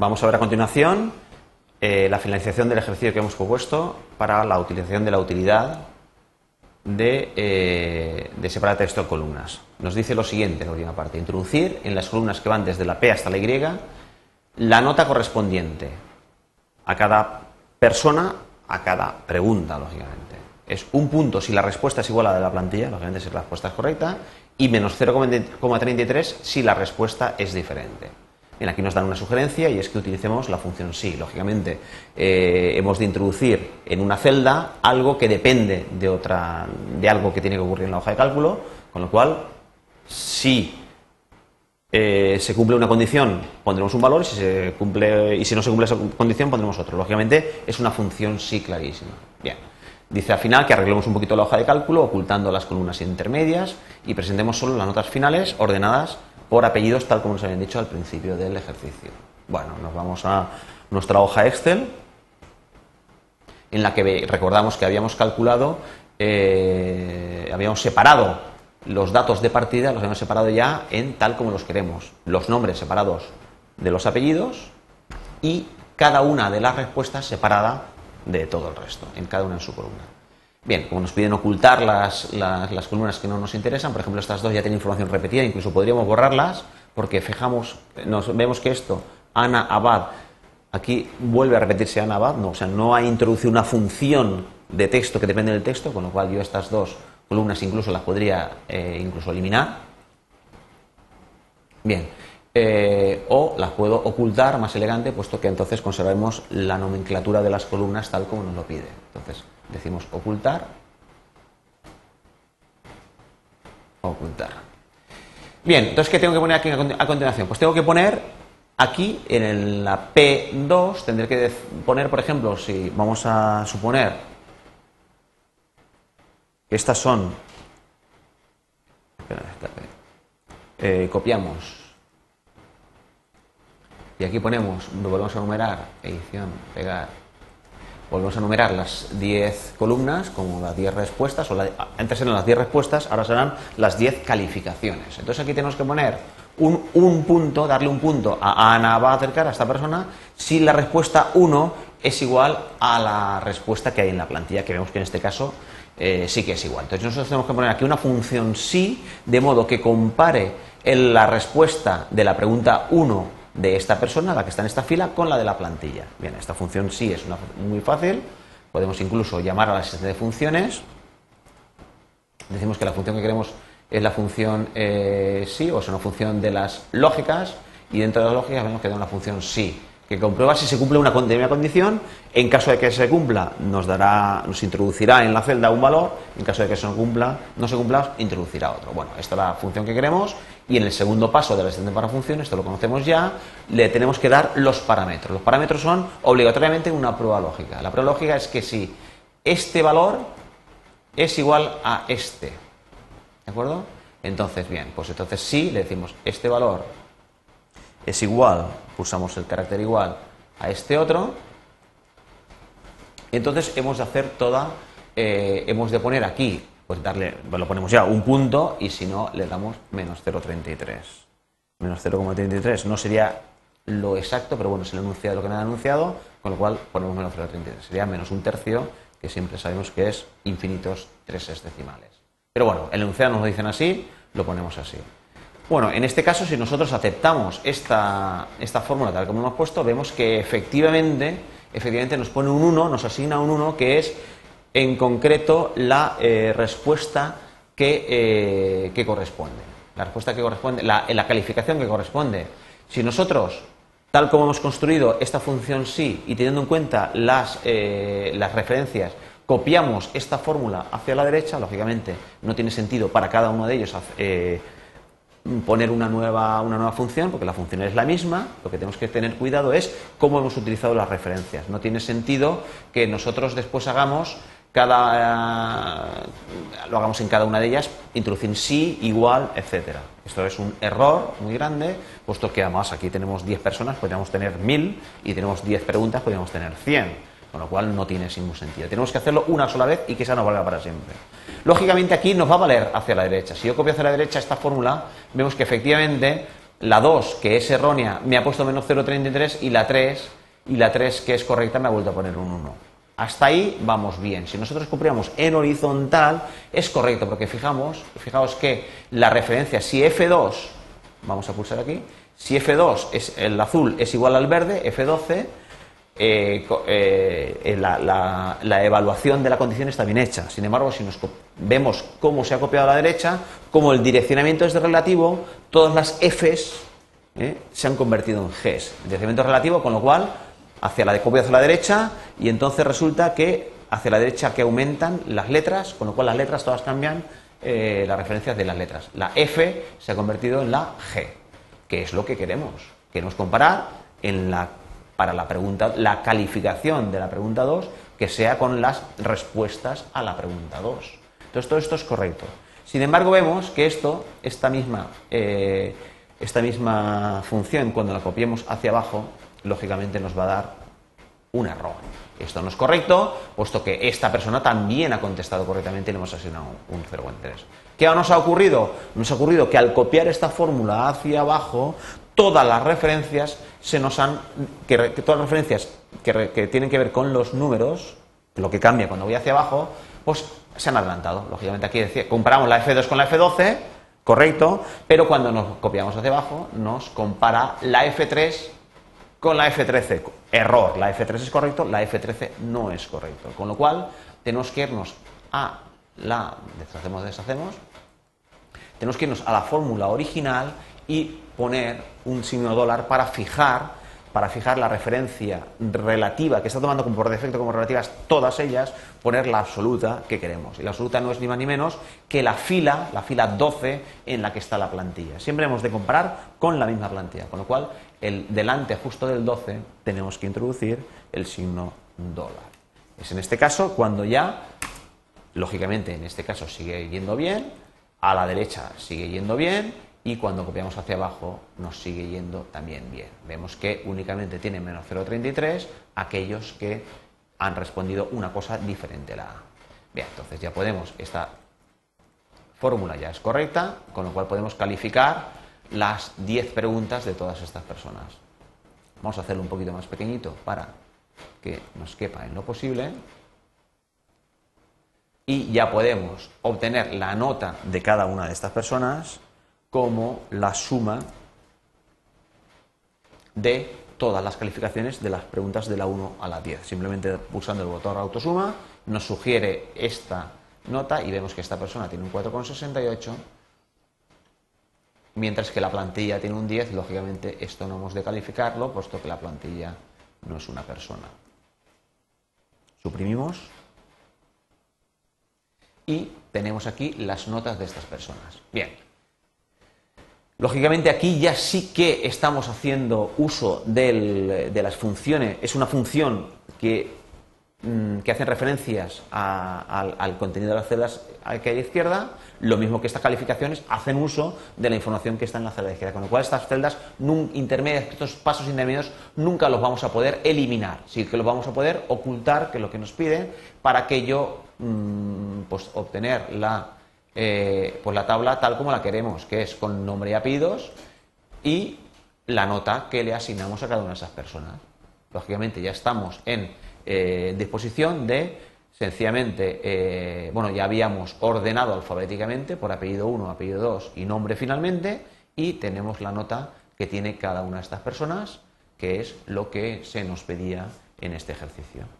Vamos a ver a continuación eh, la finalización del ejercicio que hemos propuesto para la utilización de la utilidad de, eh, separar texto en columnas. Nos dice lo siguiente en la última parte, introducir en las columnas que van desde la P hasta la Y la nota correspondiente a cada persona, a cada pregunta, lógicamente. Es un punto si la respuesta es igual a la de la plantilla, lógicamente si la respuesta es correcta, y menos 0,33 si la respuesta es diferente. Bien, aquí nos dan una sugerencia y es que utilicemos la función sí. Lógicamente, eh, hemos de introducir en una celda algo que depende de, otra, de algo que tiene que ocurrir en la hoja de cálculo, con lo cual, si eh, se cumple una condición, pondremos un valor, si se cumple, y si no se cumple esa condición, pondremos otro. Lógicamente, es una función sí clarísima. Bien. Dice al final que arreglemos un poquito la hoja de cálculo, ocultando las columnas intermedias y presentemos solo las notas finales ordenadas por apellidos tal como nos habían dicho al principio del ejercicio. Bueno, nos vamos a nuestra hoja Excel en la que recordamos que habíamos calculado, eh, habíamos separado los datos de partida, los habíamos separado ya en tal como los queremos, los nombres separados de los apellidos y cada una de las respuestas separada de todo el resto, en cada una en su columna. Bien, como nos piden ocultar las, las, columnas que no nos interesan, por ejemplo, estas dos ya tienen información repetida, incluso podríamos borrarlas, porque fijamos, nos, vemos que esto, Ana Abad, aquí vuelve a repetirse Ana Abad, no, o sea, no ha introducido una función de texto que depende del texto, con lo cual yo estas dos columnas incluso las podría eh, incluso eliminar. Bien, eh, o las puedo ocultar más elegante, puesto que entonces conservemos la nomenclatura de las columnas tal como nos lo pide. Entonces, decimos ocultar, ocultar. Bien, entonces, ¿qué tengo que poner aquí a continuación? Pues tengo que poner aquí en la P2, tendré que poner, por ejemplo, si vamos a suponer que estas son, eh, copiamos, y aquí ponemos, volvemos a numerar, edición, pegar, volvemos a numerar las 10 columnas como las 10 respuestas, o antes eran las 10 respuestas, ahora serán las 10 calificaciones. Entonces aquí tenemos que poner un, punto, darle un punto a Ana va a acercar a esta persona si la respuesta 1 es igual a la respuesta que hay en la plantilla, que vemos que en este caso eh, sí que es igual. Entonces nosotros tenemos que poner aquí una función sí, de modo que compare la respuesta de la pregunta 1 de esta persona, la que está en esta fila, con la de la plantilla. Bien, esta función sí es una, muy fácil. Podemos incluso llamar a la asistente de funciones. Decimos que la función que queremos es la función eh, sí, o es una función de las lógicas, y dentro de las lógicas vemos que da una función sí que comprueba si se cumple una condición. En caso de que se cumpla, nos dará, nos introducirá en la celda un valor. En caso de que eso no cumpla, no se cumpla, introducirá otro. Bueno, esta es la función que queremos. Y en el segundo paso de la extensión para función, esto lo conocemos ya, le tenemos que dar los parámetros. Los parámetros son obligatoriamente una prueba lógica. La prueba lógica es que si este valor es igual a este, ¿de acuerdo? Entonces, bien, pues entonces sí le decimos este valor es igual, pulsamos el carácter igual a este otro, entonces hemos de hacer toda, eh, hemos de poner aquí, pues darle, pues lo ponemos ya un punto y si no le damos menos 0,33. Menos 0,33 no sería lo exacto, pero bueno, es el enunciado lo que me ha anunciado, con lo cual ponemos menos 0,33. Sería menos un tercio, que siempre sabemos que es infinitos treses decimales. Pero bueno, el enunciado nos lo dicen así, lo ponemos así. Bueno, en este caso, si nosotros aceptamos esta, esta fórmula tal como hemos puesto, vemos que efectivamente, efectivamente nos pone un 1, nos asigna un 1, que es en concreto la eh, respuesta que, eh, corresponde. La respuesta que corresponde, la, la, calificación que corresponde. Si nosotros, tal como hemos construido esta función sí y teniendo en cuenta las, eh, las referencias, copiamos esta fórmula hacia la derecha, lógicamente no tiene sentido para cada uno de ellos poner una nueva, una nueva función, porque la función es la misma, lo que tenemos que tener cuidado es cómo hemos utilizado las referencias. No tiene sentido que nosotros después hagamos cada lo hagamos en cada una de ellas, introducir sí, igual, etcétera. Esto es un error muy grande, puesto que además aquí tenemos 10 personas, podríamos tener 1000 y tenemos 10 preguntas, podríamos tener 100 con lo cual no tiene ningún sentido. Tenemos que hacerlo una sola vez y que esa no valga para siempre. Lógicamente aquí nos va a valer hacia la derecha. Si yo copio hacia la derecha esta fórmula, vemos que efectivamente La 2, que es errónea, me ha puesto menos 0,33 y la 3, y la 3, que es correcta, me ha vuelto a poner un 1. Hasta ahí vamos bien. Si nosotros copiamos en horizontal, es correcto, porque fijamos, fijaos que la referencia, si F2, vamos a pulsar aquí, si F2 es el azul es igual al verde, F12, eh, eh, la, la, evaluación de la condición está bien hecha. Sin embargo, si nos vemos cómo se ha copiado a la derecha, como el direccionamiento es relativo, todas las Fs eh, se han convertido en Gs. El direccionamiento relativo, con lo cual, hacia la de copia hacia la derecha, y entonces resulta que hacia la derecha que aumentan las letras, con lo cual las letras todas cambian las referencias de las letras. La F se ha convertido en la G que es lo que queremos. Queremos comparar en la, para la pregunta, la calificación de la pregunta 2 que sea con las respuestas a la pregunta 2. Entonces todo esto es correcto. Sin embargo, vemos que esto, esta misma, eh, esta misma función, cuando la copiemos hacia abajo, lógicamente nos va a dar un error. Esto no es correcto, puesto que esta persona también ha contestado correctamente y le hemos asignado un 0,3. ¿Qué nos ha ocurrido? Nos ha ocurrido que al copiar esta fórmula hacia abajo, todas las referencias se nos han. que, todas las referencias que, tienen que ver con los números, lo que cambia cuando voy hacia abajo, pues se han adelantado. Lógicamente aquí decía, comparamos la F2 con la F12, correcto, pero cuando nos copiamos hacia abajo, nos compara la F3 con la F13. Error, la F3 es correcto, la F13 no es correcto. Con lo cual, tenemos que irnos a la deshacemos, deshacemos, tenemos que irnos a la fórmula original y poner un signo dólar para fijar para fijar la referencia relativa que está tomando como por defecto como relativas todas ellas, poner la absoluta que queremos. Y la absoluta no es ni más ni menos que la fila, la fila 12 en la que está la plantilla. Siempre hemos de comparar con la misma plantilla, con lo cual el delante justo del 12 tenemos que introducir el signo dólar. Es en este caso cuando ya, lógicamente en este caso sigue yendo bien, a la derecha sigue yendo bien y cuando copiamos hacia abajo nos sigue yendo también bien. Vemos que únicamente tiene menos 0,33 aquellos que han respondido una cosa diferente a la A. Bien, entonces ya podemos, esta fórmula ya es correcta, con lo cual podemos calificar las 10 preguntas de todas estas personas. Vamos a hacerlo un poquito más pequeñito para que nos quepa en lo posible. Y ya podemos obtener la nota de cada una de estas personas como la suma de todas las calificaciones de las preguntas de la 1 a la 10. Simplemente pulsando el botón autosuma nos sugiere esta nota y vemos que esta persona tiene un 4,68 mientras que la plantilla tiene un 10, lógicamente esto no hemos de calificarlo puesto que la plantilla no es una persona. Suprimimos y tenemos aquí las notas de estas personas. Bien, Lógicamente aquí ya sí que estamos haciendo uso de las funciones, es una función que, mm, que hace referencias al, contenido de las celdas que hay a izquierda, lo mismo que estas calificaciones hacen uso de la información que está en la celda izquierda, con lo cual estas celdas intermedias, estos pasos intermedios, nunca los vamos a poder eliminar, sí que los vamos a poder ocultar, que es lo que nos piden, para que yo mm, pues, obtener la eh, pues la tabla tal como la queremos, que es con nombre y apellidos y la nota que le asignamos a cada una de esas personas. Lógicamente ya estamos en eh, disposición de sencillamente, eh, bueno, ya habíamos ordenado alfabéticamente por apellido 1, apellido 2 y nombre finalmente y tenemos la nota que tiene cada una de estas personas, que es lo que se nos pedía en este ejercicio.